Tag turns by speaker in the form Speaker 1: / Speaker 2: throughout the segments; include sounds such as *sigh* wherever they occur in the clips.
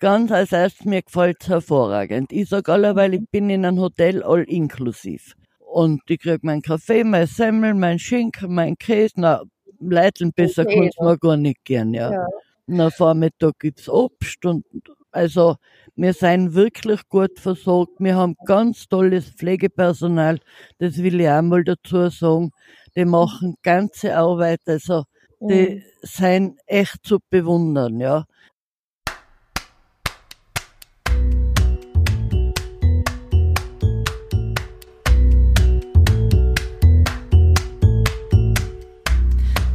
Speaker 1: ganz als erstes, mir gefällt's hervorragend. Ich sag allerweil, ich bin in einem Hotel all inklusiv. Und ich krieg meinen Kaffee, mein Semmel, mein Schinken, mein Käse, na, Leiteln besser
Speaker 2: Okay.
Speaker 1: kann's mir gar nicht gern, ja.
Speaker 2: Ja.
Speaker 1: Na, Vormittag gibt's Obst und, also, wir sind wirklich gut versorgt. Wir haben ganz tolles Pflegepersonal. Das will ich auch mal dazu sagen. Die machen ganze Arbeit. Also, die sind echt zu bewundern, ja.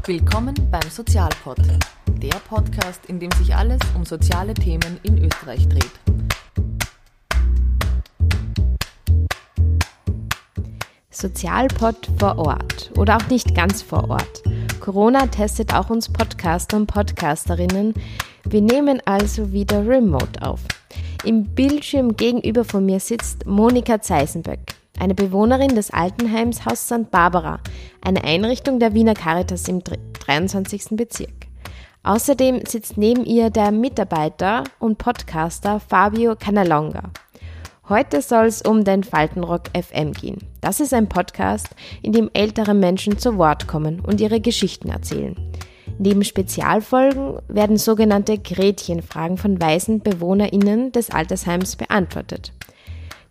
Speaker 3: Willkommen beim Sozialpod, der Podcast, in dem sich alles um soziale Themen in Österreich dreht.
Speaker 4: Sozialpod vor Ort oder auch nicht ganz vor Ort. Corona testet auch uns Podcaster und Podcasterinnen. Wir nehmen also wieder remote auf. Im Bildschirm gegenüber von mir sitzt Monika Zeisenböck, eine Bewohnerin des Altenheims Haus St. Barbara, eine Einrichtung der Wiener Caritas im 23. Bezirk. Außerdem sitzt neben ihr der Mitarbeiter und Podcaster Fabio Canalonga. Heute soll es um den Faltenrock FM gehen. Das ist ein Podcast, in dem ältere Menschen zu Wort kommen und ihre Geschichten erzählen. Neben Spezialfolgen werden sogenannte Gretchenfragen von weisen BewohnerInnen des Altersheims beantwortet.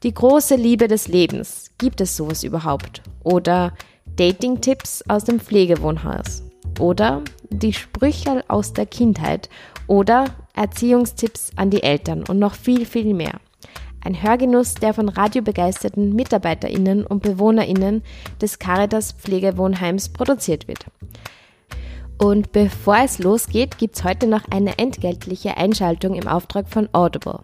Speaker 4: Die große Liebe des Lebens. Gibt es sowas überhaupt? Oder Dating-Tipps aus dem Pflegewohnhaus? Oder die Sprüche aus der Kindheit? Oder Erziehungstipps an die Eltern und noch viel, viel mehr. Ein Hörgenuss, der von radiobegeisterten MitarbeiterInnen und BewohnerInnen des Caritas Pflegewohnheims produziert wird. Und bevor es losgeht, gibt's heute noch eine entgeltliche Einschaltung im Auftrag von Audible.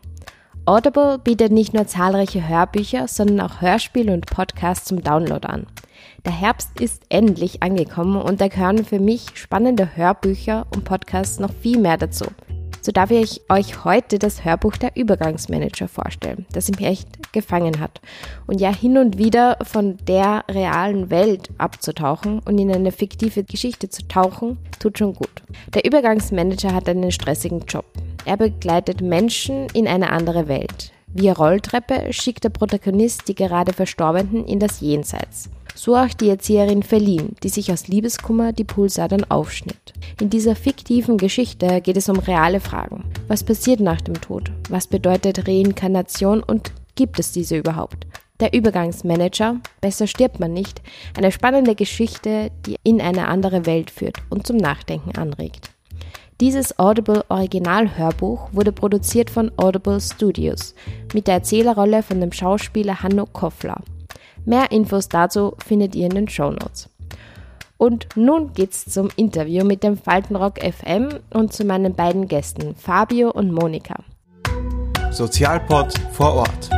Speaker 4: Audible bietet nicht nur zahlreiche Hörbücher, sondern auch Hörspiele und Podcasts zum Download an. Der Herbst ist endlich angekommen und da gehören für mich spannende Hörbücher und Podcasts noch viel mehr dazu. So darf ich euch heute das Hörbuch der Übergangsmanager vorstellen, das mich echt gefangen hat. Und ja, hin und wieder von der realen Welt abzutauchen und in eine fiktive Geschichte zu tauchen, tut schon gut. Der Übergangsmanager hat einen stressigen Job. Er begleitet Menschen in eine andere Welt. Via Rolltreppe schickt der Protagonist die gerade Verstorbenen in das Jenseits. So auch die Erzieherin Feline, die sich aus Liebeskummer die Pulsadern aufschnitt. In dieser fiktiven Geschichte geht es um reale Fragen. Was passiert nach dem Tod? Was bedeutet Reinkarnation und gibt es diese überhaupt? Der Übergangsmanager, besser stirbt man nicht, eine spannende Geschichte, die in eine andere Welt führt und zum Nachdenken anregt. Dieses Audible Originalhörbuch wurde produziert von Audible Studios mit der Erzählerrolle von dem Schauspieler Hanno Koffler. Mehr Infos dazu findet ihr in den Show Notes. Und nun geht's zum Interview mit dem Faltenrock FM und zu meinen beiden Gästen, Fabio und Monika.
Speaker 5: Sozialpod vor Ort.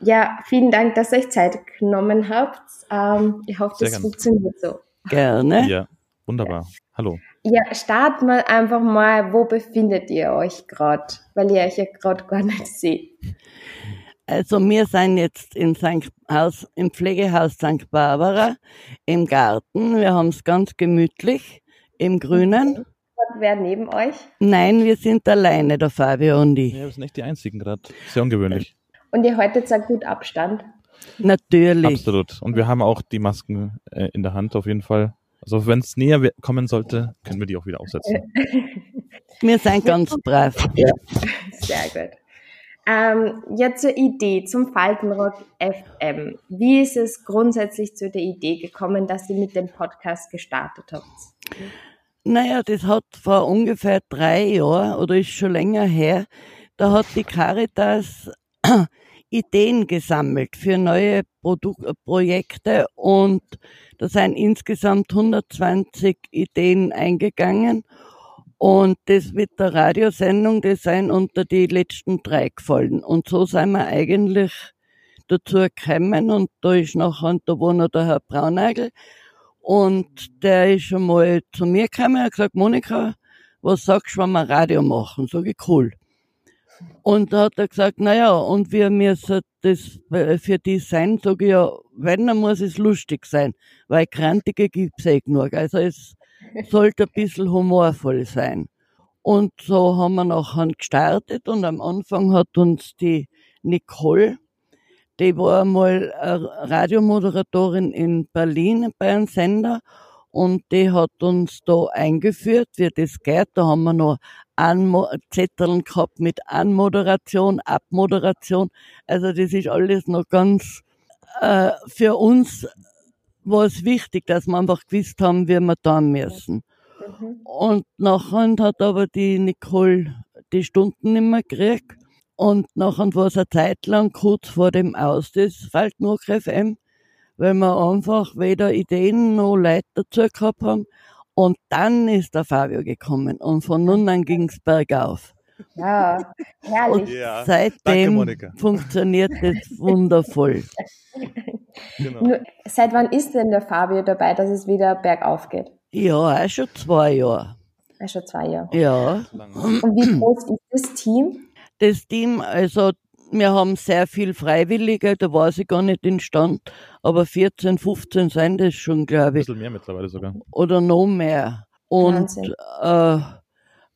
Speaker 4: Ja, vielen Dank, dass ihr euch Zeit genommen habt. Ähm, ich hoffe,
Speaker 6: Sehr
Speaker 4: das
Speaker 6: gerne.
Speaker 4: funktioniert so.
Speaker 1: Gerne.
Speaker 6: Ja, wunderbar. Hallo.
Speaker 4: Ja, starten wir einfach mal, wo befindet ihr euch gerade? Weil ihr euch ja gerade gar nicht seht.
Speaker 1: Also wir sind jetzt im, St. Haus, im Pflegehaus St. Barbara im Garten. Wir haben es ganz gemütlich im Grünen.
Speaker 4: Hat wer neben euch?
Speaker 1: Nein, wir sind alleine, der Fabio und ich.
Speaker 6: Ja, wir sind echt die Einzigen gerade. Sehr ungewöhnlich.
Speaker 4: Und ihr haltet ja gut Abstand.
Speaker 1: Natürlich.
Speaker 6: Absolut. Und wir haben auch die Masken äh, in der Hand auf jeden Fall. Also wenn es näher kommen sollte, können wir die auch wieder aufsetzen. *laughs*
Speaker 1: Wir sind ganz brav.
Speaker 4: Sehr gut. Ähm, jetzt zur Idee zum Faltenrock FM. Wie ist es grundsätzlich zu der Idee gekommen, dass ihr mit dem Podcast gestartet habt?
Speaker 1: Naja, das hat vor ungefähr drei Jahren oder ist schon länger her, da hat die Caritas Ideen gesammelt für neue Produ Projekte und da sind insgesamt 120 Ideen eingegangen und das mit der Radiosendung, die sind unter die letzten drei gefallen und so sind wir eigentlich dazu gekommen und da ist nachher, da war noch der Herr Braunagel und der ist schon mal zu mir gekommen und hat gesagt, Monika, was sagst du, wenn wir Radio machen? Sag ich, cool. Und da hat er gesagt, naja, und wir müssen das äh, für die sein, sage ich ja, wenn, dann muss es lustig sein, weil Krantige gibt's eh genug. Also es *laughs* sollte ein bisschen humorvoll sein. Und so haben wir nachher gestartet und am Anfang hat uns die Nicole, die war mal Radiomoderatorin in Berlin bei einem Sender und die hat uns da eingeführt, wie das geht. Da haben wir noch Anmo Zetteln gehabt mit Anmoderation, Abmoderation. Also das ist alles noch ganz äh, für uns war es wichtig, dass wir einfach gewusst haben, wie wir da müssen. Mhm. Und nachher hat aber die Nicole die Stunden nicht mehr gekriegt. Und nachher war es eine Zeit lang kurz vor dem Aus des Faltenrock FM, weil wir einfach weder Ideen noch Leute dazu gehabt haben. Und dann ist der Fabio gekommen und von nun an ging's bergauf.
Speaker 4: Ja, herrlich. Und
Speaker 1: ja. seitdem Danke, funktioniert es wundervoll.
Speaker 4: Genau. Seit wann ist denn der Fabio dabei, dass es wieder bergauf geht?
Speaker 1: Ja, auch schon zwei Jahre.
Speaker 4: Auch schon zwei Jahre.
Speaker 1: Ja.
Speaker 4: Und wie groß ist das Team?
Speaker 1: Das Team, also wir haben sehr viel Freiwillige, da war sie gar nicht in Stand, aber 14, 15 sind das schon, glaube ich.
Speaker 6: Ein bisschen mehr mittlerweile sogar.
Speaker 1: Oder noch mehr. Und äh,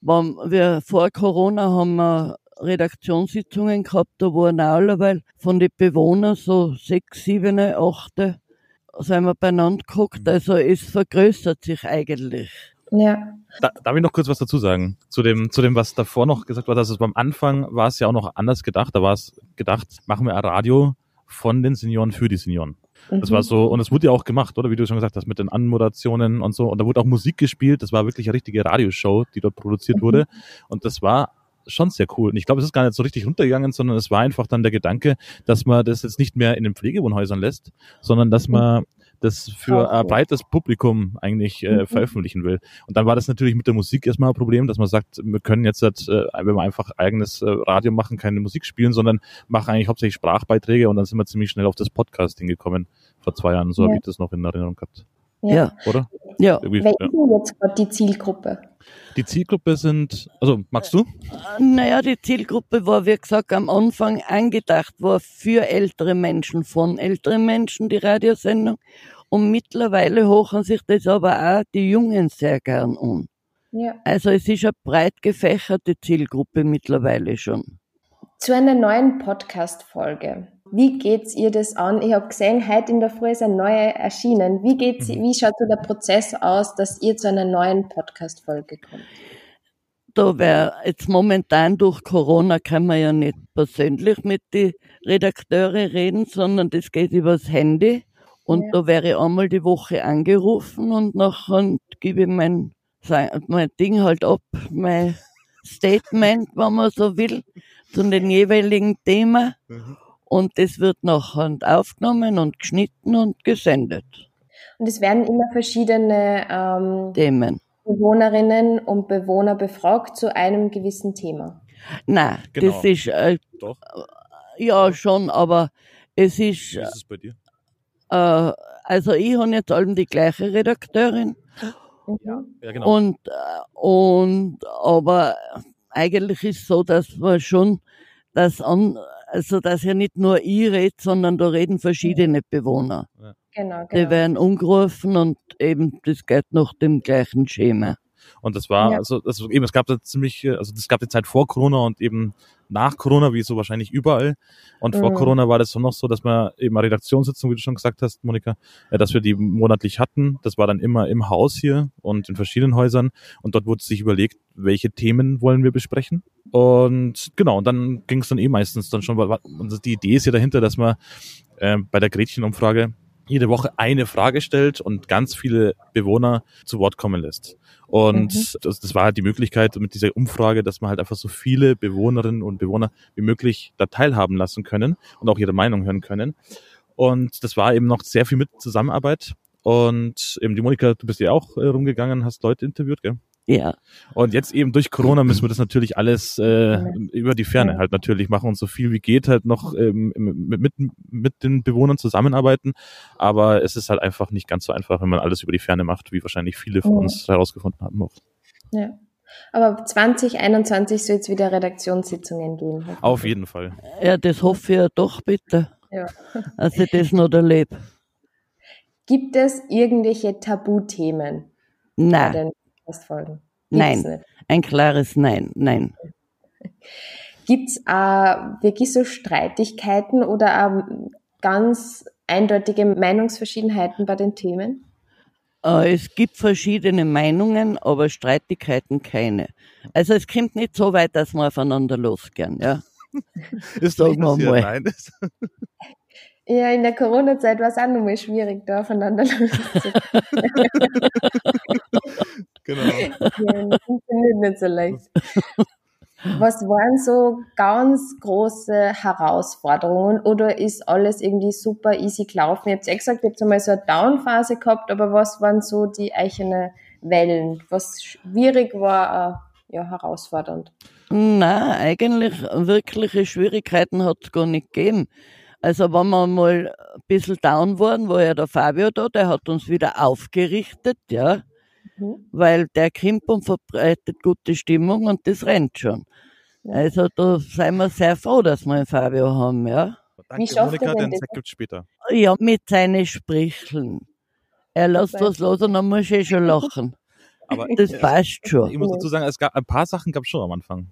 Speaker 1: wir, vor Corona haben wir Redaktionssitzungen gehabt, da waren auch allerweil von den Bewohnern so sechs, sieben, acht, sind wir beieinander geguckt. Mhm. Also es vergrößert sich eigentlich.
Speaker 4: Ja.
Speaker 6: Da, darf ich noch kurz was dazu sagen? Zu dem, zu dem, was davor noch gesagt war, dass es beim Anfang war es ja auch noch anders gedacht. Da war es gedacht, machen wir ein Radio von den Senioren für die Senioren. Das war mhm. so, und es wurde ja auch gemacht, oder? Wie du schon gesagt hast, mit den Anmoderationen und so. Und da wurde auch Musik gespielt. Das war wirklich eine richtige Radioshow, die dort produziert mhm. wurde. Und das war schon sehr cool. Und ich glaube, es ist gar nicht so richtig runtergegangen, sondern es war einfach dann der Gedanke, dass man das jetzt nicht mehr in den Pflegewohnhäusern lässt, sondern dass mhm. man das für ein breites Publikum eigentlich äh, mhm. veröffentlichen will. Und dann war das natürlich mit der Musik erstmal ein Problem, dass man sagt, wir können jetzt, äh, wenn wir einfach eigenes äh, Radio machen, keine Musik spielen, sondern machen eigentlich hauptsächlich Sprachbeiträge und dann sind wir ziemlich schnell auf das Podcasting gekommen vor zwei Jahren. So ja. habe ich das noch in Erinnerung gehabt.
Speaker 1: Ja.
Speaker 6: Oder?
Speaker 1: Ja.
Speaker 4: Irgendwie, Wer ist denn jetzt gerade die Zielgruppe?
Speaker 6: Die Zielgruppe sind, also magst du?
Speaker 1: Naja, die Zielgruppe war, wie gesagt, am Anfang angedacht, war für ältere Menschen, von älteren Menschen die Radiosendung. Und mittlerweile hochen sich das aber auch die Jungen sehr gern um. Ja. Also es ist eine breit gefächerte Zielgruppe mittlerweile schon.
Speaker 4: Zu einer neuen Podcast-Folge. Wie geht's ihr das an? Ich habe gesehen, heute in der Früh ist eine neue erschienen. Wie geht's, mhm. wie schaut so der Prozess aus, dass ihr zu einer neuen Podcast-Folge kommt?
Speaker 1: Da wäre jetzt momentan durch Corona kann man ja nicht persönlich mit den Redakteuren reden, sondern das geht übers Handy. Und ja. da wäre ich einmal die Woche angerufen und nachher gebe ich mein, mein Ding halt ab, mein Statement, wenn man so will, zu den jeweiligen Themen. Mhm und das wird nachher aufgenommen und geschnitten und gesendet.
Speaker 4: Und es werden immer verschiedene ähm,
Speaker 1: Themen.
Speaker 4: Bewohnerinnen und Bewohner befragt zu einem gewissen Thema.
Speaker 1: Nein, genau. das ist äh, Doch. ja schon, aber es ist.
Speaker 6: Wie ist es bei dir?
Speaker 1: Äh, also ich habe jetzt allem die gleiche Redakteurin.
Speaker 6: Ja, ja genau.
Speaker 1: Und, äh, und aber eigentlich ist es so, dass man schon das an, also dass ja nicht nur ich rede, sondern da reden verschiedene Bewohner.
Speaker 4: Ja. Genau, genau.
Speaker 1: Die werden umgerufen und eben das geht nach dem gleichen Schema.
Speaker 6: Und das war, ja. also, also eben, es gab da ziemlich, also es gab die Zeit vor Corona und eben nach Corona, wie so wahrscheinlich überall. Und mhm. vor Corona war das so noch so, dass wir eben eine Redaktionssitzung, wie du schon gesagt hast, Monika, äh, dass wir die monatlich hatten. Das war dann immer im Haus hier und in verschiedenen Häusern. Und dort wurde sich überlegt, welche Themen wollen wir besprechen. Und genau, und dann ging es dann eh meistens dann schon, weil die Idee ist ja dahinter, dass man äh, bei der Gretchenumfrage jede Woche eine Frage stellt und ganz viele Bewohner zu Wort kommen lässt. Und mhm. das, das war halt die Möglichkeit mit dieser Umfrage, dass man halt einfach so viele Bewohnerinnen und Bewohner wie möglich da teilhaben lassen können und auch ihre Meinung hören können. Und das war eben noch sehr viel mit Zusammenarbeit. Und eben die Monika, du bist ja auch äh, rumgegangen, hast Leute interviewt, gell?
Speaker 1: Ja.
Speaker 6: Und jetzt eben durch Corona müssen wir das natürlich alles äh, über die Ferne halt natürlich machen und so viel wie geht halt noch ähm, mit, mit, den Bewohnern zusammenarbeiten. Aber es ist halt einfach nicht ganz so einfach, wenn man alles über die Ferne macht, wie wahrscheinlich viele von uns herausgefunden haben auch.
Speaker 4: Ja. Aber 2021 soll es wieder Redaktionssitzungen geben.
Speaker 6: Auf jeden Fall.
Speaker 1: Ja, das hoffe ich ja doch bitte,
Speaker 4: Ja.
Speaker 1: dass ich das noch erlebe.
Speaker 4: Gibt es irgendwelche Tabuthemen
Speaker 1: Nein,
Speaker 4: Podcast-Folgen?
Speaker 1: Nein.
Speaker 4: Nicht.
Speaker 1: ein klares Nein, nein.
Speaker 4: Gibt es auch wirklich so Streitigkeiten oder auch ganz eindeutige Meinungsverschiedenheiten bei den Themen?
Speaker 1: Äh, Es gibt verschiedene Meinungen, aber Streitigkeiten keine. Also es kommt nicht so weit, dass wir aufeinander losgehen, ja. *laughs*
Speaker 6: Ist
Speaker 1: Sagen wir mal. *laughs*
Speaker 4: Ja, in der Corona-Zeit war es auch nochmal schwierig, da aufeinander *laughs* loszukommen.
Speaker 6: Genau. *laughs*
Speaker 4: Ja, funktioniert nicht so leicht. Was waren so ganz große Herausforderungen oder ist alles irgendwie super easy gelaufen? Ihr habt ja gesagt, ihr habt einmal so eine Down-Phase gehabt, aber was waren so die eigenen Wellen? Was schwierig war, äh, ja, herausfordernd.
Speaker 1: Na, eigentlich wirkliche Schwierigkeiten hat es gar nicht gegeben. Also wenn wir mal ein bisschen down waren, war ja der Fabio da, der hat uns wieder aufgerichtet, ja,
Speaker 4: Mhm.
Speaker 1: weil der kommt und verbreitet gute Stimmung und das rennt schon.
Speaker 4: Ja.
Speaker 1: Also da sind wir sehr froh, dass wir einen Fabio haben, ja.
Speaker 6: Danke,
Speaker 4: schafft er
Speaker 6: Monika, den? Sack gibt's später.
Speaker 1: Ja, mit seinen Spricheln. Er lässt was los und dann muss ich schon lachen.
Speaker 6: Aber
Speaker 1: Das passt
Speaker 6: ich
Speaker 1: schon.
Speaker 6: muss dazu sagen, es gab ein paar Sachen gab es schon am Anfang.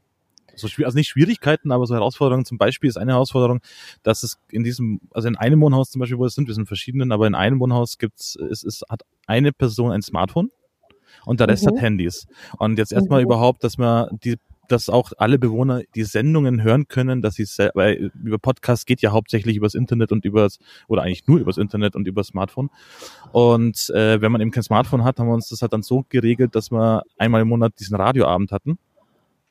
Speaker 6: So also nicht Schwierigkeiten, aber so Herausforderungen. Zum Beispiel ist eine Herausforderung, dass es in diesem, also in einem Wohnhaus zum Beispiel, wo es sind, wir sind verschiedenen, aber in einem Wohnhaus gibt's, es ist, hat eine Person ein Smartphone und der Rest
Speaker 4: Mhm.
Speaker 6: hat Handys. Und jetzt erstmal
Speaker 4: Mhm.
Speaker 6: überhaupt, dass man die dass auch alle Bewohner die Sendungen hören können, dass sie weil über Podcast geht ja hauptsächlich übers Internet und übers oder eigentlich nur übers Internet und übers Smartphone. Und äh, wenn man eben kein Smartphone hat, haben wir uns das halt dann so geregelt, dass wir einmal im Monat diesen Radioabend hatten,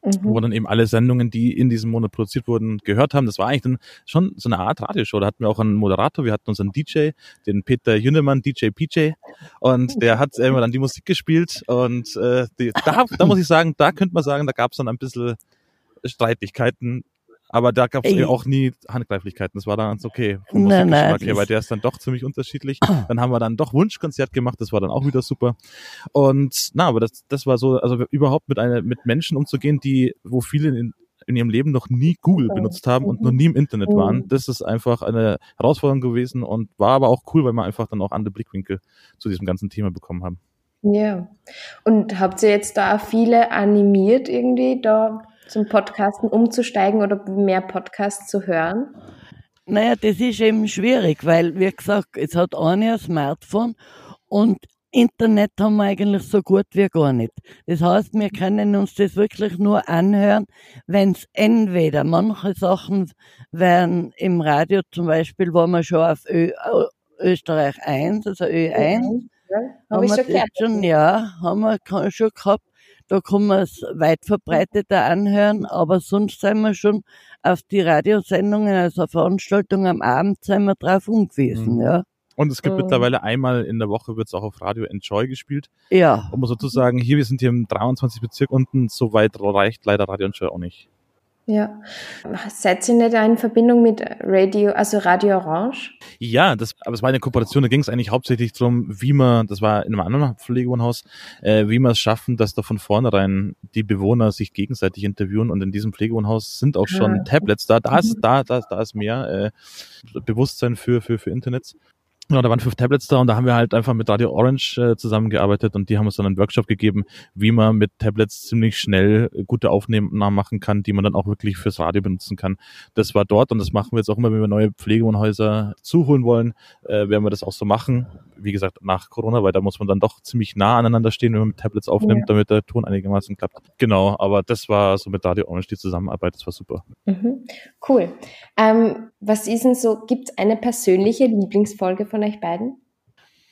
Speaker 6: wo
Speaker 4: Mhm.
Speaker 6: wir dann eben alle Sendungen, die in diesem Monat produziert wurden, gehört haben. Das war eigentlich dann schon so eine Art Radioshow. Da hatten wir auch einen Moderator, wir hatten unseren DJ, den Peter Jünnemann, DJ PJ, und der hat immer dann die Musik gespielt. Und äh, die, da, da muss ich sagen, da könnte man sagen, da gab es dann ein bisschen Streitigkeiten. Aber da gab es
Speaker 1: Ey.
Speaker 6: auch nie Handgreiflichkeiten. Das war dann ganz okay vom
Speaker 1: Nein, nein,
Speaker 6: her, weil der ist dann doch ziemlich unterschiedlich. Dann haben wir dann doch Wunschkonzert gemacht, das war dann auch wieder super. Und na, aber das, das war so, also überhaupt mit einer, mit Menschen umzugehen, die, wo viele in, in ihrem Leben noch nie Google benutzt haben und
Speaker 4: Mhm.
Speaker 6: noch nie im Internet waren.
Speaker 4: Mhm.
Speaker 6: Das ist einfach eine Herausforderung gewesen und war aber auch cool, weil wir einfach dann auch andere Blickwinkel zu diesem ganzen Thema bekommen haben.
Speaker 4: Ja. Und habt ihr jetzt da viele animiert, irgendwie da zum Podcasten umzusteigen oder mehr Podcasts zu hören?
Speaker 1: Naja, das ist eben schwierig, weil, wie gesagt, es hat eine ein Smartphone und Internet haben wir eigentlich so gut wie gar nicht. Das heißt, wir können uns das wirklich nur anhören, wenn es entweder manche Sachen werden im Radio zum Beispiel, wo wir schon auf Ö Österreich 1, also Ö1,
Speaker 4: Ja,
Speaker 1: haben
Speaker 4: habe ich
Speaker 1: wir
Speaker 4: schon
Speaker 1: schon, ja, haben wir schon gehabt. Da kann man es weit verbreiteter anhören, aber sonst sind wir schon auf die Radiosendungen, also Veranstaltungen am Abend, sind wir drauf umgewiesen,
Speaker 6: Mhm.
Speaker 1: ja.
Speaker 6: Und es gibt
Speaker 4: Mhm.
Speaker 6: mittlerweile einmal in der Woche wird es auch auf Radio Enjoy gespielt.
Speaker 1: Ja,
Speaker 6: Um sozusagen, hier, wir sind hier im 23 Bezirk unten, so weit reicht leider Radio Enjoy auch nicht.
Speaker 4: Ja. Seid ihr nicht in Verbindung mit Radio, also Radio Orange?
Speaker 6: Ja, das, aber es war eine Kooperation, da ging es eigentlich hauptsächlich drum, wie man, das war in einem anderen Pflegewohnhaus, äh, wie wir es schaffen, dass da von vornherein die Bewohner sich gegenseitig interviewen und in diesem Pflegewohnhaus sind auch schon
Speaker 4: Ah.
Speaker 6: Tablets da, da ist, da, da, da ist mehr äh, Bewusstsein für, für, für Internets. Genau, da waren fünf Tablets da und da haben wir halt einfach mit Radio Orange äh, zusammengearbeitet und die haben uns dann einen Workshop gegeben, wie man mit Tablets ziemlich schnell gute Aufnahmen machen kann, die man dann auch wirklich fürs Radio benutzen kann. Das war dort und das machen wir jetzt auch immer, wenn wir neue Pflegewohnhäuser zuholen wollen, äh, werden wir das auch so machen. Wie gesagt, nach Corona, weil da muss man dann doch ziemlich nah aneinander stehen, wenn man mit Tablets aufnimmt,
Speaker 4: Ja.
Speaker 6: damit der Ton einigermaßen klappt. Genau, aber das war so mit Radio Orange die Zusammenarbeit, das war super.
Speaker 4: Mhm. Cool. Ähm, was ist denn so, gibt es eine persönliche Lieblingsfolge von euch beiden?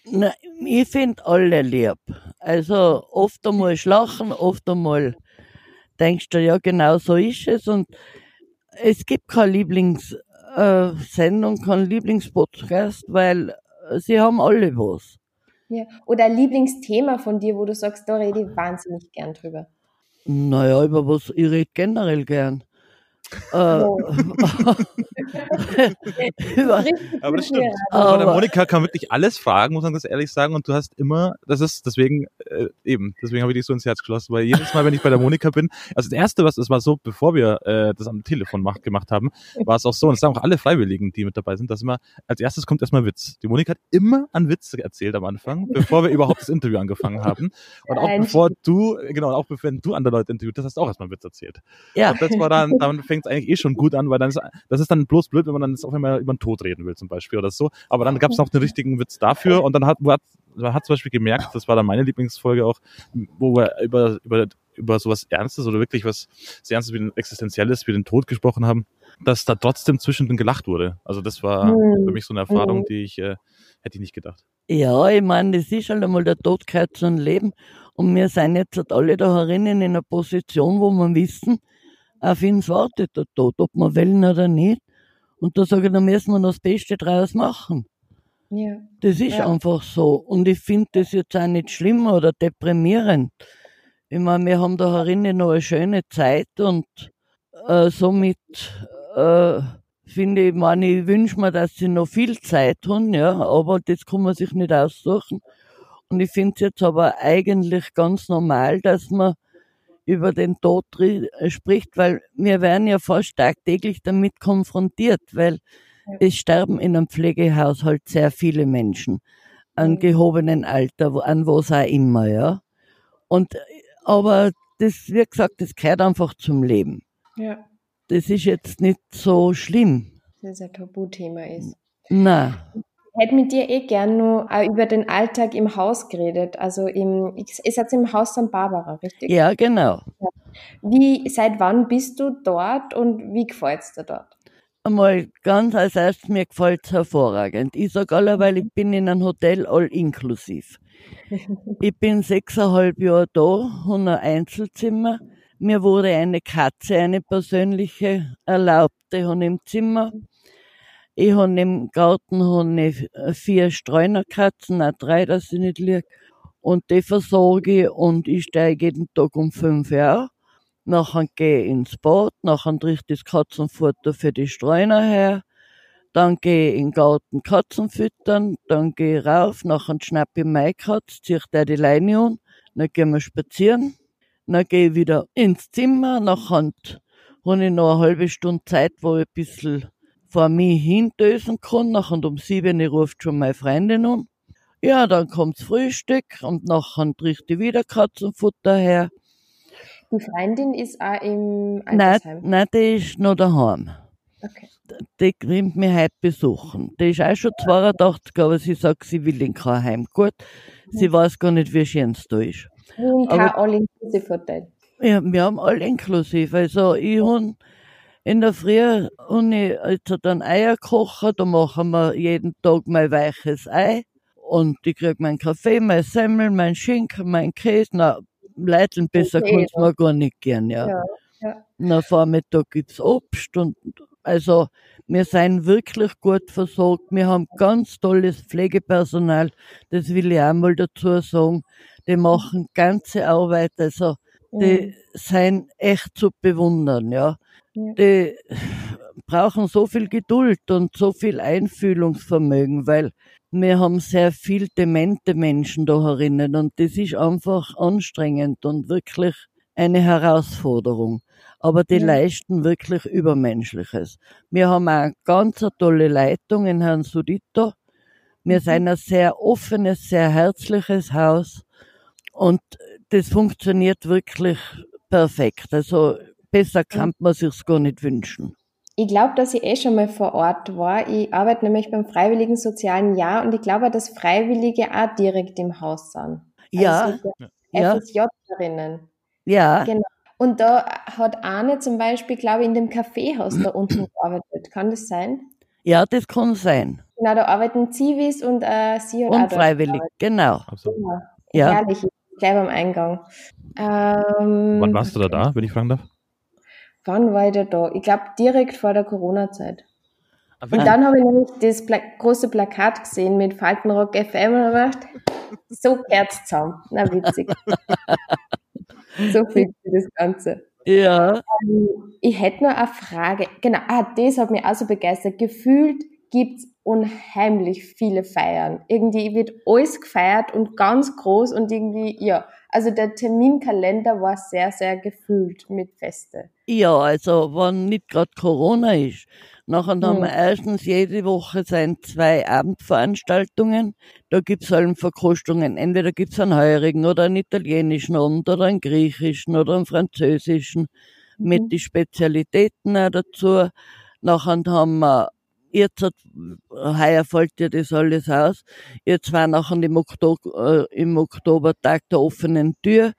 Speaker 1: Na, ich finde alle lieb. Also oft einmal schlachen, oft einmal denkst du, ja genau so ist es und es gibt keine Lieblingssendung, äh, keinen Lieblingspodcast, weil sie haben alle was.
Speaker 4: Ja. Oder ein Lieblingsthema von dir, wo du sagst, da rede ich wahnsinnig gern drüber.
Speaker 1: Naja, über was ich rede generell gern. Äh, *laughs*
Speaker 6: Aber das stimmt. Bei der
Speaker 1: Aber-
Speaker 6: Monika kann wirklich alles fragen, muss man ganz ehrlich sagen. Und du hast immer, das ist deswegen äh, eben, deswegen habe ich dich so ins Herz geschlossen, weil jedes Mal, wenn ich bei der Monika bin, also das erste, was es war so, bevor wir äh, das am Telefon macht, gemacht haben, war es auch so, und das sagen auch alle Freiwilligen, die mit dabei sind, dass immer als erstes kommt erstmal Witz. Die Monika hat immer einen Witz erzählt am Anfang, bevor wir überhaupt das Interview angefangen haben. Und auch bevor du, genau, auch bevor du andere Leute interviewt hast, hast du auch erstmal Witz erzählt.
Speaker 1: ja,
Speaker 6: Und das war dann, dann fängt es eigentlich eh schon gut an, weil dann ist, das ist dann bloß blöd, wenn man dann jetzt auf einmal über den Tod reden will zum Beispiel oder so. Aber dann gab es noch den richtigen Witz dafür und dann hat, hat, man hat zum Beispiel gemerkt, das war dann meine Lieblingsfolge auch, wo wir über, über, über sowas Ernstes oder wirklich was sehr Ernstes wie ein Existenzielles, wie den Tod gesprochen haben, dass da trotzdem zwischen den gelacht wurde. Also das war für mich so eine Erfahrung,
Speaker 4: Mhm.
Speaker 6: die ich, äh, hätte ich nicht gedacht.
Speaker 1: ja, ich meine, das ist halt einmal der Tod gehört zum Leben. Und wir sind jetzt halt alle da herinnen in einer Position, wo wir wissen, auf uns wartet der Tod, ob wir wollen oder nicht. Und da sage ich, da müssen wir das Beste draus machen.
Speaker 4: Ja.
Speaker 1: Das ist
Speaker 4: Ja.
Speaker 1: einfach so. Und ich finde das jetzt auch nicht schlimm oder deprimierend. Ich meine, wir haben da herinnen noch eine schöne Zeit und äh, somit äh, finde ich, meine, ich wünsche mir, dass sie noch viel Zeit haben, ja, aber das kann man sich nicht aussuchen. Und ich finde es jetzt aber eigentlich ganz normal, dass man über den Tod äh, spricht, weil wir werden ja fast tagtäglich damit konfrontiert, weil es sterben in einem Pflegehaushalt sehr viele Menschen an
Speaker 4: Mhm.
Speaker 1: gehobenen Alter, wo- an was auch immer, ja. Und, äh, aber das, wie gesagt, das gehört einfach zum Leben.
Speaker 4: ja.
Speaker 1: Das ist jetzt nicht so schlimm.
Speaker 4: Das ist ein Tabuthema ist.
Speaker 1: Na,
Speaker 4: Ich hätte mit dir eh gern nur auch über den Alltag im Haus geredet. Also im, ich- ihr seid im Haus St. Barbara, richtig?
Speaker 1: ja, genau.
Speaker 4: Wie, seit wann bist du dort und wie gefällt's dir dort?
Speaker 1: Einmal ganz als erstes, mir gefällt's hervorragend. Ich sag allerweil, ich bin in einem Hotel all inklusiv. *laughs* Ich bin sechseinhalb Jahre da, habe ein Einzelzimmer. Mir wurde eine Katze, eine persönliche, erlaubt. Die habe im Zimmer. Ich habe im Garten habe ich vier Streunerkatzen, auch drei, dass ich nicht lieg. Und die versorge ich und ich steige jeden Tag um fünf Uhr. Nachher gehe ich ins Bad, nachher richte ich das Katzenfutter für die Streuner her. Dann gehe ich in den Garten Katzen füttern, dann gehe ich rauf, nachher schnappe ich meine Katze, ziehe der die Leine an, dann gehen wir spazieren, dann gehe ich wieder ins Zimmer, nachher habe ich noch eine halbe Stunde Zeit, wo ich ein bisschen vor mich hindösen kann, nachher um sieben Uhr ruft schon meine Freundin an. Ja, dann kommt's Frühstück und nachher richte ich wieder Katzenfutter her.
Speaker 4: Die Freundin ist auch im
Speaker 1: Nein,
Speaker 4: Altersheim.
Speaker 1: nein, die ist noch daheim.
Speaker 4: Okay.
Speaker 1: Die kommt mich heute besuchen. Die ist auch schon 82, aber sie sagt, sie will in kein Heim. Gut, sie weiß gar nicht, wie schön es da ist.
Speaker 4: Wie in kein All-Inclusive-Hotel.
Speaker 1: Ja, wir haben alle inklusiv. Also ich hab in der Früh ich jetzt dann Eier kochen, da machen wir jeden Tag mein weiches Ei. Und ich krieg meinen Kaffee, mein Semmel, mein Schinken, mein Käse. Na, Leiteln besser
Speaker 4: Okay,
Speaker 1: kann's mir gar nicht gern, ja.
Speaker 4: Ja, ja.
Speaker 1: Na, Vormittag gibt's Obst und, also, wir sind wirklich gut versorgt. Wir haben ganz tolles Pflegepersonal. Das will ich auch mal dazu sagen. Die machen ganze Arbeit, also, die sind echt zu bewundern, ja. Die brauchen so viel Geduld und so viel Einfühlungsvermögen, weil wir haben sehr viel demente Menschen da herinnen und das ist einfach anstrengend und wirklich eine Herausforderung. Aber die
Speaker 4: Ja.
Speaker 1: leisten wirklich Übermenschliches. Wir haben auch eine ganz tolle Leitung in Herrn Sudito. Wir
Speaker 4: Mhm.
Speaker 1: sind ein sehr offenes, sehr herzliches Haus und das funktioniert wirklich perfekt. Also besser kann man sich's gar nicht wünschen.
Speaker 4: Ich glaube, dass ich eh schon mal vor Ort war. Ich arbeite nämlich beim Freiwilligen Sozialen Jahr und ich glaube, dass Freiwillige auch direkt im Haus sind.
Speaker 1: Ja,
Speaker 4: Also
Speaker 1: ja,
Speaker 4: FSJerinnen.
Speaker 1: ja.
Speaker 4: Genau. Und da hat eine zum Beispiel, glaube ich, in dem Kaffeehaus da unten *clears throat* gearbeitet. Kann das sein?
Speaker 1: Ja, das kann sein.
Speaker 4: Genau, da arbeiten Zivis und äh, sie
Speaker 1: Und
Speaker 4: dort
Speaker 1: freiwillig, genau.
Speaker 6: Absolut.
Speaker 4: Ja.
Speaker 1: Ja.
Speaker 4: Herrlich, gleich beim Eingang. Ähm,
Speaker 6: Wann warst du da da, wenn ich fragen darf?
Speaker 4: Wann war ich da da? Ich glaube, direkt vor der Corona-Zeit.
Speaker 6: Ah,
Speaker 4: Und dann habe ich nämlich das Pla große Plakat gesehen mit Faltenrock FM und habe gedacht, so geht's zusammen. Na, witzig. *laughs* So fühlt sich das Ganze.
Speaker 1: Ja.
Speaker 4: Ähm, ich hätte noch eine Frage. Genau, ah, das hat mich auch so begeistert. Gefühlt gibt's unheimlich viele Feiern. Irgendwie wird alles gefeiert und ganz groß und irgendwie, ja. Also der Terminkalender war sehr, sehr gefüllt mit Feste.
Speaker 1: Ja, also wenn nicht gerade Corona ist. Nachher haben
Speaker 4: Hm.
Speaker 1: wir erstens jede Woche sein zwei Abendveranstaltungen. Da gibt's halt Verkostungen. Entweder gibt's einen heurigen oder einen italienischen Abend oder einen griechischen oder einen französischen mit
Speaker 4: Mhm.
Speaker 1: die Spezialitäten auch dazu. Nachher haben wir Jetzt hat, heuer fällt ja das alles aus. Jetzt war nachher im Oktober, äh, im Oktober Tag der offenen Tür.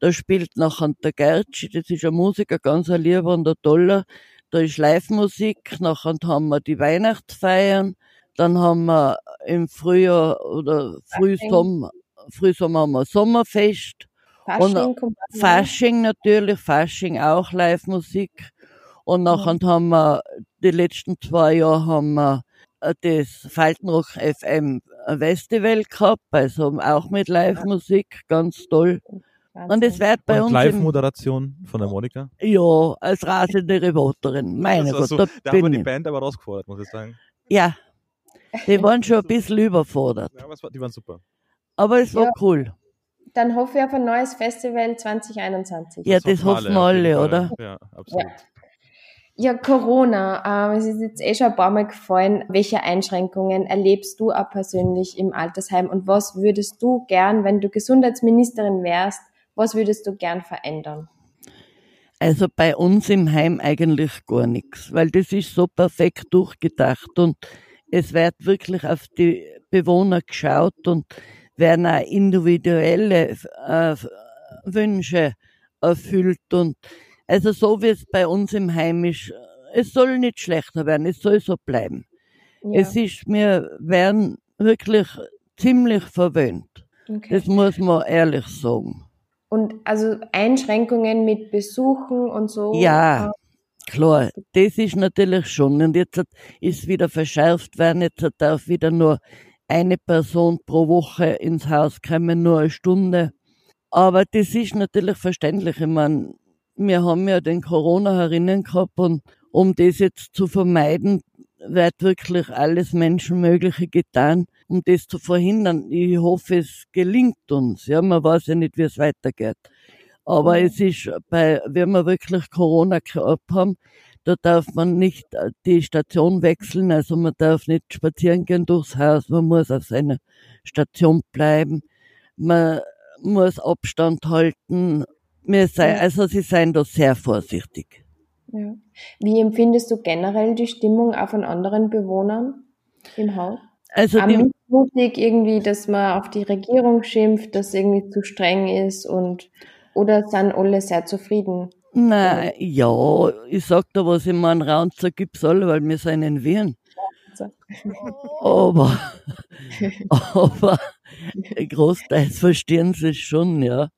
Speaker 1: Da spielt nachher der Gertschi, das ist ein Musiker, ganz ein lieber und ein toller. Da ist Live-Musik. Nachher haben wir die Weihnachtsfeiern. Dann haben wir im Frühjahr oder Frühsommer, Frühsommer haben wir Sommerfest.
Speaker 4: Fasching kommt auch noch.
Speaker 1: Fasching natürlich, Fasching auch Live-Musik. Und nachher haben wir, die letzten zwei Jahre haben wir äh, das Faltenrock FM Festival gehabt, also auch mit Live-Musik, ganz toll. Und es wird bei
Speaker 6: Und
Speaker 1: uns
Speaker 6: Live-Moderation von der Monika.
Speaker 1: ja, als rasende Reporterin. Meine
Speaker 6: Das
Speaker 1: Gott,
Speaker 6: so,
Speaker 1: da
Speaker 6: da haben wir
Speaker 1: bin
Speaker 6: die. Band aber rausgefordert, muss ich sagen.
Speaker 1: Ja, die waren schon ein bisschen überfordert.
Speaker 6: Ja, aber es war, die waren super.
Speaker 1: Aber es war
Speaker 4: Ja.
Speaker 1: cool.
Speaker 4: Dann hoffe ich auf ein neues Festival 2021.
Speaker 1: Ja, das
Speaker 6: hoffen
Speaker 1: hoffen
Speaker 6: jeden
Speaker 1: alle, oder?
Speaker 6: Ja, absolut.
Speaker 4: Ja, Corona, ähm, es ist jetzt eh schon ein paar Mal gefallen. Welche Einschränkungen erlebst du auch persönlich im Altersheim und was würdest du gern, wenn du Gesundheitsministerin wärst, was würdest du gern verändern?
Speaker 1: Also bei uns im Heim eigentlich gar nichts, weil das ist so perfekt durchgedacht und es wird wirklich auf die Bewohner geschaut und werden auch individuelle äh, Wünsche erfüllt und also so wie es bei uns im Heim ist, es soll nicht schlechter werden, es soll so bleiben.
Speaker 4: Ja,
Speaker 1: Es ist, wir werden wirklich ziemlich verwöhnt.
Speaker 4: okay.
Speaker 1: Das muss man ehrlich sagen.
Speaker 4: Und also Einschränkungen mit Besuchen und so.
Speaker 1: Ja, klar, das ist natürlich schon. Und jetzt ist wieder verschärft werden, jetzt darf wieder nur eine Person pro Woche ins Haus kommen, nur eine Stunde. Aber das ist natürlich verständlich. Ich meine, wir haben ja den Corona herinnen gehabt und um das jetzt zu vermeiden, wird wirklich alles Menschenmögliche getan, um das zu verhindern. Ich hoffe, es gelingt uns. Ja, man weiß ja nicht, wie es weitergeht. Aber es ist bei, wenn wir wirklich Corona gehabt haben, da darf man nicht äh, die Station wechseln, also man darf nicht spazieren gehen durchs Haus, man muss auf seiner Station bleiben, man muss Abstand halten. Wir sei, also sie seien da sehr vorsichtig.
Speaker 4: Ja. Wie empfindest du generell die Stimmung auch von anderen Bewohnern im Haus?
Speaker 1: Also
Speaker 4: Auch
Speaker 1: die,
Speaker 4: missmutig irgendwie, dass man auf die Regierung schimpft, dass irgendwie zu streng ist und oder sind alle sehr zufrieden?
Speaker 1: na ja, ich sag da was, ich mein Raunzer gibt's alle, weil wir sind in Wien.
Speaker 4: So.
Speaker 1: Aber, *laughs* aber großteils verstehen sie es schon, ja.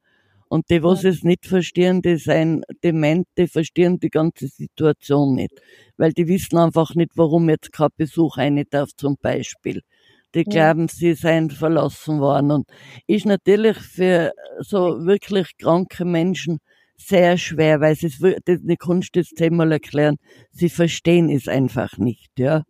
Speaker 1: Und die, was es nicht verstehen, die sind dement, die verstehen die ganze Situation nicht. Weil die wissen einfach nicht, warum jetzt kein Besuch rein darf, zum Beispiel. Die
Speaker 4: Ja.
Speaker 1: glauben, sie seien verlassen worden. Und ist natürlich für so wirklich kranke Menschen sehr schwer, weil sie die Kunst das zehnmal erklären, sie verstehen es einfach nicht, ja.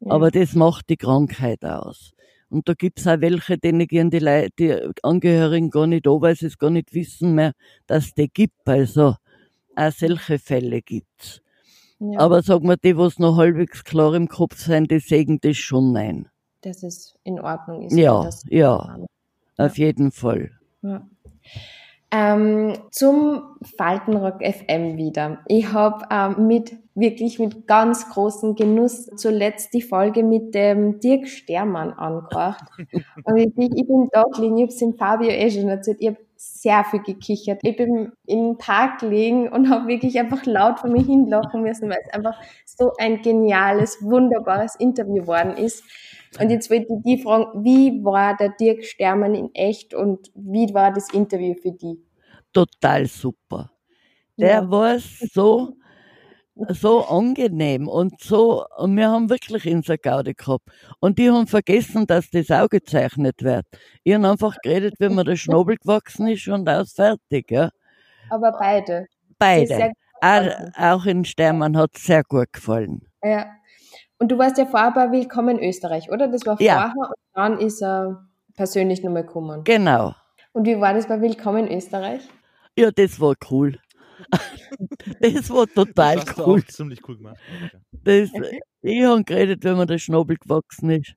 Speaker 4: Ja.
Speaker 1: Aber das macht die Krankheit aus. Und da gibt's auch welche, denen gehen die, Lei- die Angehörigen gar nicht an, weil sie es gar nicht wissen mehr, dass die gibt. Also auch solche Fälle gibt's.
Speaker 4: Ja,
Speaker 1: Aber sag mal, die, was noch halbwegs klar im Kopf sind, die sägen das schon ein.
Speaker 4: dass es in Ordnung ist.
Speaker 1: Ja,
Speaker 4: dass-
Speaker 1: ja. Auf jeden Fall.
Speaker 4: Ja. Ähm, zum Faltenrock FM wieder. Ich habe ähm, mit wirklich mit ganz großem Genuss zuletzt die Folge mit dem Dirk Stermann angehört. *laughs* Und ich, ich bin da gelegen, ich habe es dem Fabio eh schon erzählt, ich habe sehr viel gekichert. Ich bin im Park gelegen und habe wirklich einfach laut vor mir hinlachen müssen, weil es einfach so ein geniales, wunderbares Interview worden ist. Und jetzt wollte ich die fragen, wie war der Dirk Stermann in echt und wie war das Interview für die?
Speaker 1: Total super. Der
Speaker 4: Ja.
Speaker 1: war so, so angenehm und so, und wir haben wirklich unser Gaudi gehabt. Und die haben vergessen, dass das auch gezeichnet wird. Die haben einfach geredet, wie mir der Schnabel gewachsen ist und aus fertig, ja.
Speaker 4: Aber beide.
Speaker 1: Beide. Auch, auch in Stermann hat es sehr gut gefallen.
Speaker 4: Ja. Und du warst ja vorher bei Willkommen Österreich, oder? Das war vorher
Speaker 1: Ja.
Speaker 4: und dann ist er persönlich nochmal gekommen.
Speaker 1: Genau.
Speaker 4: Und wie war das bei Willkommen Österreich?
Speaker 1: Ja, das war cool. *laughs* das war total
Speaker 6: das hast du
Speaker 1: cool.
Speaker 6: auch ziemlich cool gemacht.
Speaker 1: Das, ich habe geredet, wenn mir der Schnabel gewachsen ist.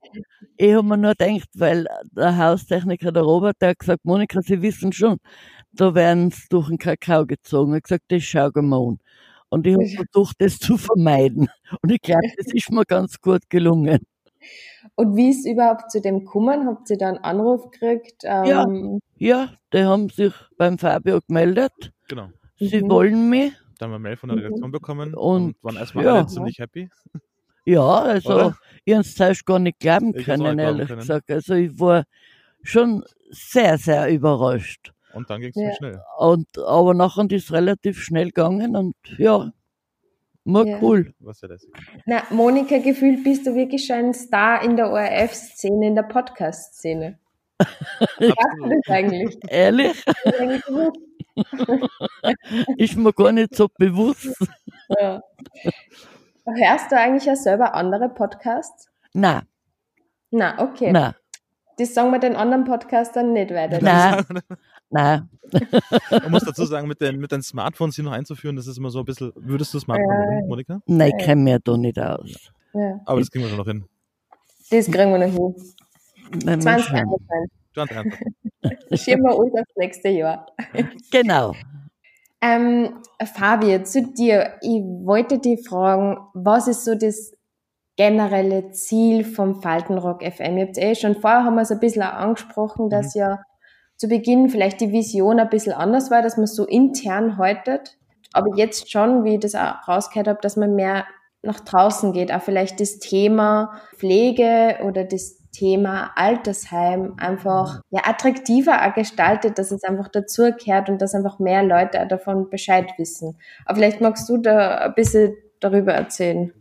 Speaker 1: Ich habe mir nur gedacht, weil der Haustechniker, der Robert, der hat gesagt, Monika, Sie wissen schon, da werden sie durch den Kakao gezogen. Er hat gesagt, das schauen wir mal an. Und ich habe versucht, das zu vermeiden. Und ich glaube, das ist mir ganz gut gelungen.
Speaker 4: Und wie ist überhaupt zu dem gekommen? Habt ihr da einen Anruf gekriegt?
Speaker 1: Ja.
Speaker 4: Ähm,
Speaker 1: Ja, die haben sich beim Fabio gemeldet.
Speaker 6: Genau.
Speaker 1: Sie
Speaker 4: Mhm.
Speaker 1: wollen mich.
Speaker 6: Da haben wir Mail von der
Speaker 4: Mhm.
Speaker 6: Redaktion bekommen
Speaker 1: Und,
Speaker 6: und, waren erstmal
Speaker 1: ja.
Speaker 6: alle ziemlich happy.
Speaker 1: Ja, also
Speaker 6: Oder?
Speaker 1: ich habe es zuerst gar nicht glauben
Speaker 6: Ich
Speaker 1: können,
Speaker 6: glauben
Speaker 1: ehrlich
Speaker 6: können.
Speaker 1: gesagt. Also ich war schon sehr, sehr überrascht.
Speaker 6: Und dann ging es
Speaker 4: Ja.
Speaker 6: schnell.
Speaker 1: Und, aber nachher ist es relativ schnell gegangen und ja, war
Speaker 4: Ja.
Speaker 1: cool.
Speaker 6: Was ja lässig.
Speaker 4: na, Monika, gefühlt bist du wirklich schon ein Star in der ORF-Szene, in der Podcast-Szene. *laughs* Schaffst du das eigentlich?
Speaker 1: Ehrlich,
Speaker 4: Das *laughs* ist
Speaker 1: mir gar nicht so bewusst.
Speaker 4: Ja. Hörst du eigentlich ja selber andere Podcasts?
Speaker 1: Na,
Speaker 4: Na, okay.
Speaker 1: na,
Speaker 4: Das sagen wir den anderen Podcastern nicht weiter.
Speaker 1: na, na. *laughs*
Speaker 6: Man muss dazu sagen, mit den, mit den Smartphones hier noch einzuführen, das ist immer so ein bisschen. Würdest du Smartphone
Speaker 4: Ja.
Speaker 6: nehmen, Monika?
Speaker 1: Nein, ich kenne mich da nicht aus.
Speaker 4: Ja,
Speaker 6: Aber das kriegen wir schon noch hin.
Speaker 4: das kriegen wir noch hin.
Speaker 1: Nein, mal
Speaker 4: 20
Speaker 1: schauen.
Speaker 4: Euro
Speaker 6: hast einfach. *laughs*
Speaker 4: Schieben wir uns aufs nächste Jahr.
Speaker 1: Genau.
Speaker 4: Ähm, Fabi, zu dir. Ich wollte dich fragen, was ist so das generelle Ziel vom Faltenrock FM? Ihr habt eh schon vorher haben wir es ein bisschen auch angesprochen, dass ja zu Beginn vielleicht die Vision ein bisschen anders war, dass man so intern haltet. Aber jetzt schon, wie ich das auch rausgehört habe, dass man mehr nach draußen geht, auch vielleicht das Thema Pflege oder das Thema Altersheim einfach ja attraktiver gestaltet, dass es einfach dazugehört und dass einfach mehr Leute davon Bescheid wissen. Aber vielleicht magst du da ein bisschen darüber erzählen.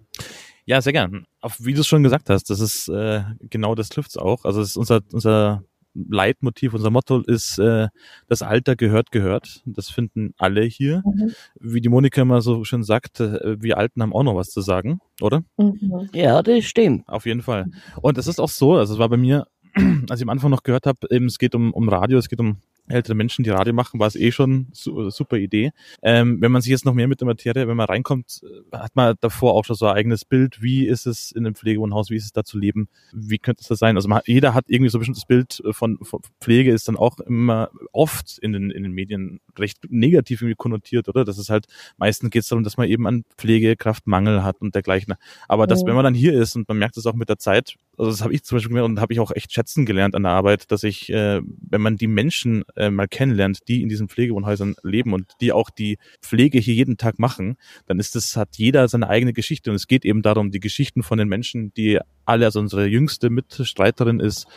Speaker 6: Ja, sehr gern. Wie du es schon gesagt hast, das ist äh, genau das trifft's auch. Also es ist unser, unser Leitmotiv, unser Motto ist, äh, das Alter gehört, gehört. Das finden alle hier.
Speaker 4: Mhm.
Speaker 6: Wie die Monika immer so schön sagt, äh, wir Alten haben auch noch was zu sagen, oder?
Speaker 4: Mhm.
Speaker 1: Ja, das stimmt.
Speaker 6: Auf jeden Fall. Und es ist auch so, also es war bei mir, *clears throat* als ich am Anfang noch gehört habe, eben es geht um, um Radio, es geht um ältere Menschen, die Radio machen, war es eh schon su super Idee. Ähm, wenn man sich jetzt noch mehr mit der Materie, wenn man reinkommt, äh, hat man davor auch schon so ein eigenes Bild. Wie ist es in einem Pflegewohnhaus? Wie ist es da zu leben? Wie könnte es da sein? Also man, jeder hat irgendwie so ein bestimmtes Bild von, von Pflege ist dann auch immer oft in den, in den Medien recht negativ irgendwie konnotiert, oder? Das ist halt, meistens geht es darum, dass man eben an Pflegekraftmangel hat und dergleichen. Aber das,
Speaker 4: Mhm.
Speaker 6: wenn man dann hier ist und man merkt es auch mit der Zeit, also das habe ich zum Beispiel und habe ich auch echt schätzen gelernt an der Arbeit, dass ich, äh, wenn man die Menschen äh, mal kennenlernt, die in diesen Pflegewohnhäusern leben und die auch die Pflege hier jeden Tag machen, dann ist das, hat jeder seine eigene Geschichte und es geht eben darum, die Geschichten von den Menschen, die alle, also unsere jüngste Mitstreiterin ist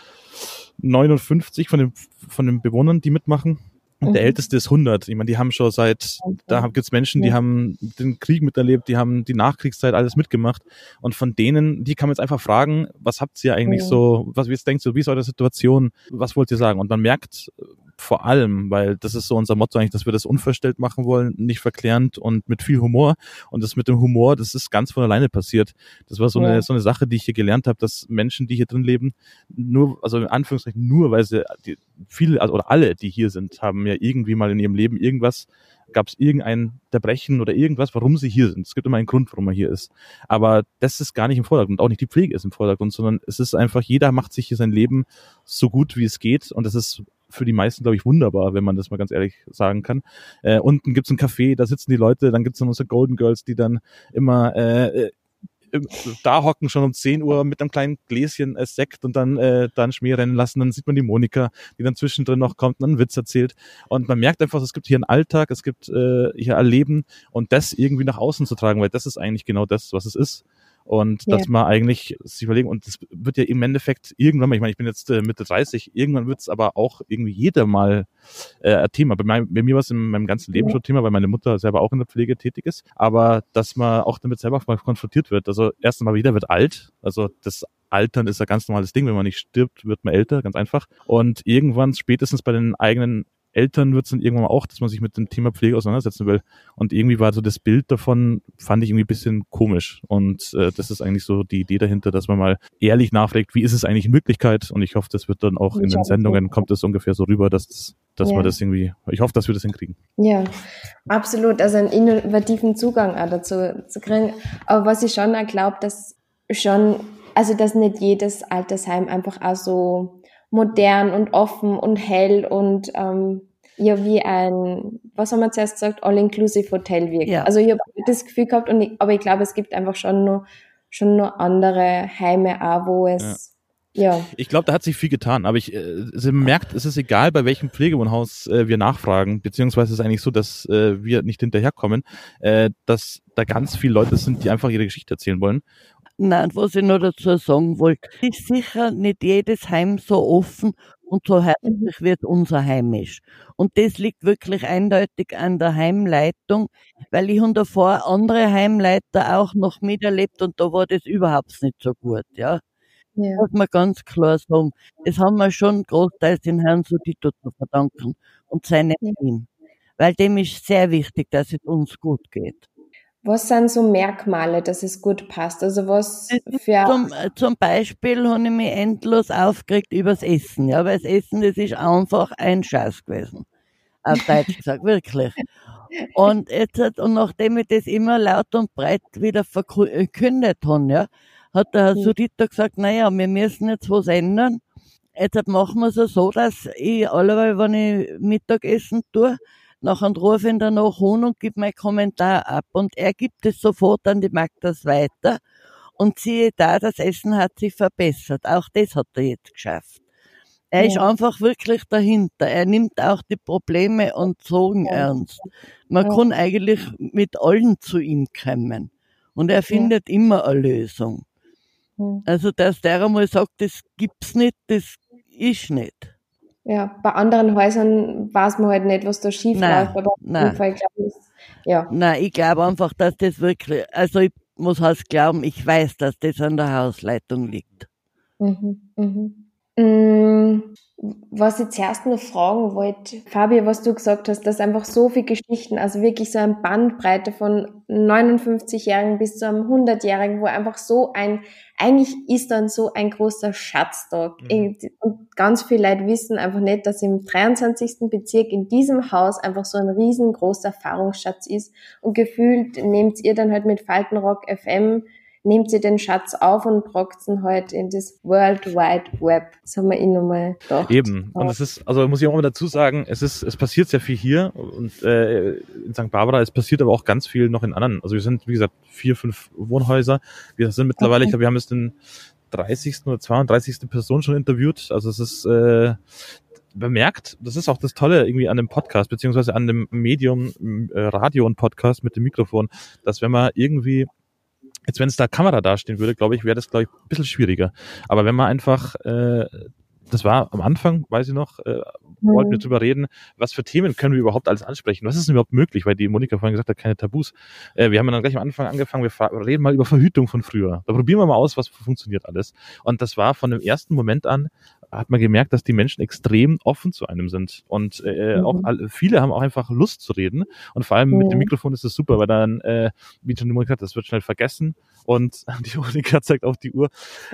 Speaker 6: 59 von den, von den Bewohnern, die mitmachen. Und der
Speaker 4: Mhm.
Speaker 6: älteste ist 100. Ich meine, die haben schon seit, da gibt's Menschen, die haben den Krieg miterlebt, die haben die Nachkriegszeit alles mitgemacht. Und von denen, die kann man jetzt einfach fragen, was habt ihr eigentlich
Speaker 4: Ja.
Speaker 6: so, was jetzt denkst du, wie ist eure Situation, was wollt ihr sagen? Und man merkt vor allem, weil das ist so unser Motto eigentlich, dass wir das unverstellt machen wollen, nicht verklärend und mit viel Humor. Und das mit dem Humor, das ist ganz von alleine passiert. Das war so
Speaker 4: Ja.
Speaker 6: eine, so eine Sache, die ich hier gelernt habe, dass Menschen, die hier drin leben, nur, also in Anführungszeichen nur, weil sie, die, viele, also oder alle, die hier sind, haben ja irgendwie mal in ihrem Leben irgendwas, gab es irgendein Unterbrechen oder irgendwas, warum sie hier sind. Es gibt immer einen Grund, warum man hier ist. Aber das ist gar nicht im Vordergrund. Auch nicht die Pflege ist im Vordergrund, sondern es ist einfach, jeder macht sich hier sein Leben so gut wie es geht. Und das ist für die meisten, glaube ich, wunderbar, wenn man das mal ganz ehrlich sagen kann. Äh, unten gibt's ein Café, da sitzen die Leute, dann gibt's dann unsere Golden Girls, die dann immer äh, äh, da hocken schon um 10 Uhr mit einem kleinen Gläschen äh, Sekt und dann äh, dann Schmäh rennen lassen. Dann sieht man die Monika, die dann zwischendrin noch kommt und einen Witz erzählt. Und man merkt einfach, es gibt hier einen Alltag, es gibt äh, hier Erleben und das irgendwie nach außen zu tragen, weil das ist eigentlich genau das, was es ist. Und
Speaker 4: Ja.
Speaker 6: dass man eigentlich sich überlegen, und das wird ja im Endeffekt irgendwann mal, ich meine, ich bin jetzt äh, Mitte 30, irgendwann wird es aber auch irgendwie jeder mal äh, ein Thema. Bei, meinem, bei mir war es in meinem ganzen Leben
Speaker 4: Ja.
Speaker 6: schon Thema, weil meine Mutter selber auch in der Pflege tätig ist. Aber dass man auch damit selber mal konfrontiert wird. Also erst einmal, jeder wird alt. Also das Altern ist ein ganz normales Ding. Wenn man nicht stirbt, wird man älter, ganz einfach. Und irgendwann, spätestens bei den eigenen Eltern wird es dann irgendwann auch, dass man sich mit dem Thema Pflege auseinandersetzen will. Und irgendwie war so das Bild davon, fand ich irgendwie ein bisschen komisch. Und äh, das ist eigentlich so die Idee dahinter, dass man mal ehrlich nachfragt, wie ist es eigentlich in Wirklichkeit? Und ich hoffe, das wird dann auch in den Sendungen, kommt es ungefähr so rüber, dass, dass ja. wir das irgendwie, ich hoffe, dass wir das hinkriegen.
Speaker 4: Ja, absolut. Also einen innovativen Zugang auch dazu zu kriegen. Aber was ich schon glaube, dass schon, also dass nicht jedes Altersheim einfach auch so modern und offen und hell und ähm, ja wie ein, was haben wir zuerst gesagt, All-Inclusive Hotel wirkt. Ja. Also ich habe das Gefühl gehabt, und ich, aber ich glaube, es gibt einfach schon nur schon nur andere Heime auch, wo es ja. ja.
Speaker 6: Ich glaube, da hat sich viel getan, aber ich äh, sie merkt, es ist egal, bei welchem Pflegewohnhaus äh, wir nachfragen, beziehungsweise es ist eigentlich so, dass äh, wir nicht hinterherkommen, äh, dass da ganz viele Leute sind, die einfach ihre Geschichte erzählen wollen
Speaker 1: Nein, was ich noch dazu sagen wollte, ist sicher nicht jedes Heim so offen und so herzlich, wie unser Heim ist. Und das liegt wirklich eindeutig an der Heimleitung, weil ich habe davor andere Heimleiter auch noch miterlebt und da war das überhaupt nicht so gut, ja. Ja. Muss man ganz klar sagen. Das haben wir schon großteils den Herrn Sudito zu verdanken und seinem ja. Team. Weil dem ist sehr wichtig, dass es uns gut geht.
Speaker 4: Was sind so Merkmale, dass es gut passt? Also was für...
Speaker 1: Zum, zum Beispiel habe ich mich endlos aufgeregt übers Essen. Ja, weil das Essen, das ist einfach ein Scheiß gewesen. Auf Deutsch gesagt, wirklich. Und jetzt hat, und nachdem ich das immer laut und breit wieder verkündet habe, ja, hat der Herr hm. Sudita gesagt, naja, wir müssen jetzt was ändern. Jetzt machen wir es so, dass ich alleweil, wenn ich Mittagessen tue, Nachher rufe ihn danach an und gebe meinen Kommentar ab. Und er gibt es sofort an die Magdas weiter. Und siehe da, das Essen hat sich verbessert. Auch das hat er jetzt geschafft. Er ja. ist einfach wirklich dahinter. Er nimmt auch die Probleme und Sorgen ja. ernst. Man ja. kann eigentlich mit allen zu ihm kommen. Und er findet immer eine Lösung. Also, dass der einmal sagt, das gibt's nicht, das ist nicht.
Speaker 4: Ja, bei anderen Häusern weiß man halt nicht, was da schief nein, läuft, aber
Speaker 1: nein. Fall, glaube ich, ja. Nein, ich glaube einfach, dass das wirklich, also ich muss halt glauben, ich weiß, dass das an der Hausleitung liegt.
Speaker 4: Mhm, mhm. Mm, was ich zuerst noch fragen wollte, Fabi, was du gesagt hast, dass einfach so viele Geschichten, also wirklich so eine Bandbreite von 59-Jährigen bis zu einem 100-Jährigen, wo einfach so ein, eigentlich ist dann so ein großer Schatz da. Mhm. Und ganz viele Leute wissen einfach nicht, dass im 23. Bezirk in diesem Haus einfach so ein riesengroßer Erfahrungsschatz ist. Und gefühlt nehmt ihr dann halt mit Faltenrock FM nehmt sie den Schatz auf und tragt ihn halt in das World Wide Web. Das haben wir eh nochmal gedacht.
Speaker 6: Eben. Und es ist, also muss ich auch mal dazu sagen, es ist, es passiert sehr viel hier und äh, in St. Barbara, es passiert aber auch ganz viel noch in anderen. Also wir sind, wie gesagt, vier, fünf Wohnhäuser. Wir sind mittlerweile, okay. ich glaube, wir haben jetzt den 30. oder 32. Person schon interviewt. Also es ist äh, bemerkt, das ist auch das Tolle irgendwie an dem Podcast, beziehungsweise an dem Medium äh, Radio und Podcast mit dem Mikrofon, dass wenn man irgendwie Jetzt, wenn es da Kamera dastehen würde, glaube ich, wäre das, glaube ich, ein bisschen schwieriger. Aber wenn man einfach, äh, das war am Anfang, weiß ich noch, äh, wollten wir mhm. drüber reden, was für Themen können wir überhaupt alles ansprechen? Was ist denn überhaupt möglich? Weil die Monika vorhin gesagt hat, keine Tabus. Äh, wir haben dann gleich am Anfang angefangen, wir reden mal über Verhütung von früher. Da probieren wir mal aus, was funktioniert alles. Und das war von dem ersten Moment an, hat man gemerkt, dass die Menschen extrem offen zu einem sind. Und äh, mhm. auch alle, viele haben auch einfach Lust zu reden. Und vor allem mhm. mit dem Mikrofon ist es super, weil dann, äh, wie schon die Monika hat, das wird schnell vergessen. Und *laughs* die Monika zeigt auf die Uhr.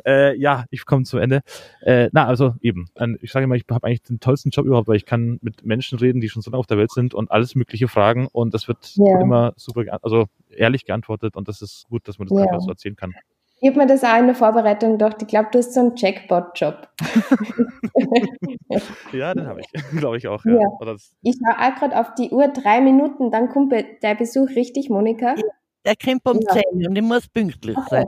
Speaker 6: Äh, ja, ich komme zum Ende. Äh, na, also eben. Ich sage immer, ich habe eigentlich den tollsten Job überhaupt, weil ich kann mit Menschen reden, die schon so lange auf der Welt sind und alles mögliche fragen. Und das wird ja. immer super, also ehrlich geantwortet. Und das ist gut, dass man das ja. einfach so erzählen kann.
Speaker 4: Ich habe mir das auch in der Vorbereitung gedacht, ich glaube, du hast so einen Jackpot-Job. *laughs*
Speaker 6: ja, den habe ich, *laughs* glaube ich auch. Ja. ja.
Speaker 4: Ich schaue auch gerade auf die Uhr, drei Minuten, dann kommt der Besuch richtig, Monika.
Speaker 1: Der kommt um ja. 10 und ich muss pünktlich sein.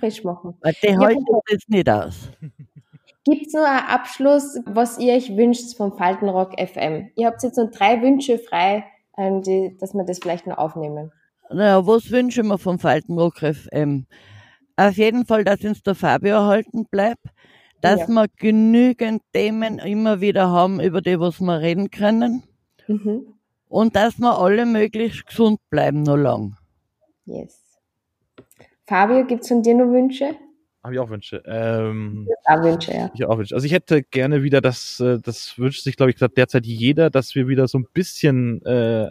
Speaker 4: Frisch machen.
Speaker 1: Weil der ja, hält das nicht aus.
Speaker 4: Gibt es noch einen Abschluss, was ihr euch wünscht vom Faltenrock FM? Ihr habt jetzt noch drei Wünsche frei, ähm, die, dass wir das vielleicht noch aufnehmen.
Speaker 1: Naja, was wünschen wir vom Faltenrock FM? Auf jeden Fall, dass uns der Fabio erhalten bleibt, dass ja. wir genügend Themen immer wieder haben, über die was wir reden können. Mhm. Und dass wir alle möglichst gesund bleiben, noch lang.
Speaker 4: Yes. Fabio, gibt's von dir noch Wünsche?
Speaker 6: Habe ich auch Wünsche. Ähm,
Speaker 4: auch Wünsche, ja.
Speaker 6: Ich auch Wünsche. Also ich hätte gerne wieder, das, äh, das wünscht sich, glaube ich, derzeit jeder, dass wir wieder so ein bisschen äh,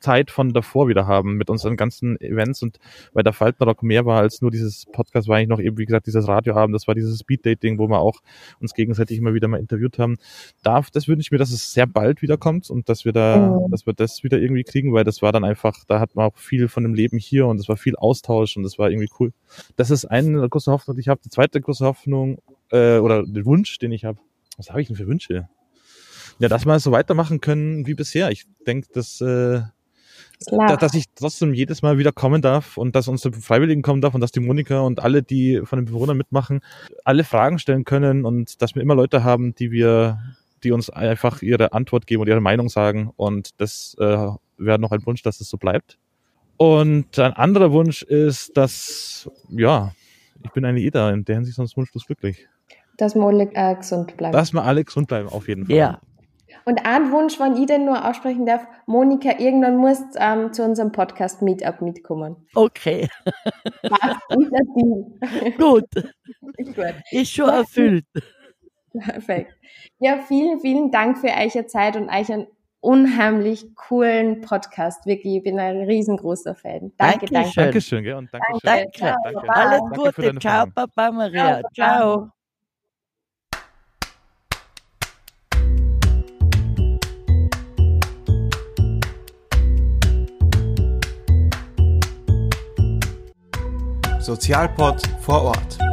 Speaker 6: Zeit von davor wieder haben mit unseren ganzen Events und weil der Faltenrock mehr war als nur dieses Podcast, war eigentlich noch eben, wie gesagt, dieses Radioabend, das war dieses Speed-Dating, wo wir auch uns gegenseitig immer wieder mal interviewt haben. Darf, das wünsche ich mir, dass es sehr bald wiederkommt und dass wir da, mhm. dass wir das wieder irgendwie kriegen, weil das war dann einfach, da hat man auch viel von dem Leben hier und es war viel Austausch und das war irgendwie cool. Das ist eine große Hoffnung, die ich habe. Die zweite große Hoffnung, äh, oder der Wunsch, den ich habe. Was habe ich denn für Wünsche? Ja, dass wir so weitermachen können wie bisher. Ich denke, dass äh, da, dass ich trotzdem jedes Mal wieder kommen darf und dass unsere Freiwilligen kommen darf und dass die Monika und alle, die von den Bewohnern mitmachen, alle Fragen stellen können und dass wir immer Leute haben, die wir, die uns einfach ihre Antwort geben und ihre Meinung sagen. Und das äh, wäre noch ein Wunsch, dass es so bleibt. Und ein anderer Wunsch ist, dass, ja, ich bin eine Ida, in der Hinsicht sonst wunschlos glücklich.
Speaker 4: Dass wir alle äh, gesund bleiben.
Speaker 6: Dass wir alle gesund bleiben, auf jeden Fall.
Speaker 1: Ja,
Speaker 4: und ein Wunsch, wenn ich den nur aussprechen darf, Monika, irgendwann musst ähm, zu unserem Podcast Meetup mitkommen.
Speaker 1: Okay.
Speaker 4: Was ist Ding?
Speaker 1: Gut. Ist schon erfüllt.
Speaker 4: Perfekt. Ja, vielen, vielen Dank für eure Zeit und euch einen unheimlich coolen Podcast. Wirklich, ich bin ein riesengroßer Fan. Danke,
Speaker 1: Dankeschön.
Speaker 4: danke.
Speaker 6: Dankeschön, gell? Und danke.
Speaker 1: Danke.
Speaker 4: Ciao,
Speaker 1: danke. Alles
Speaker 6: Danke
Speaker 1: Gute. Ciao. Papa Maria.
Speaker 4: Ciao,
Speaker 1: Ciao.
Speaker 5: Sozialpod vor Ort.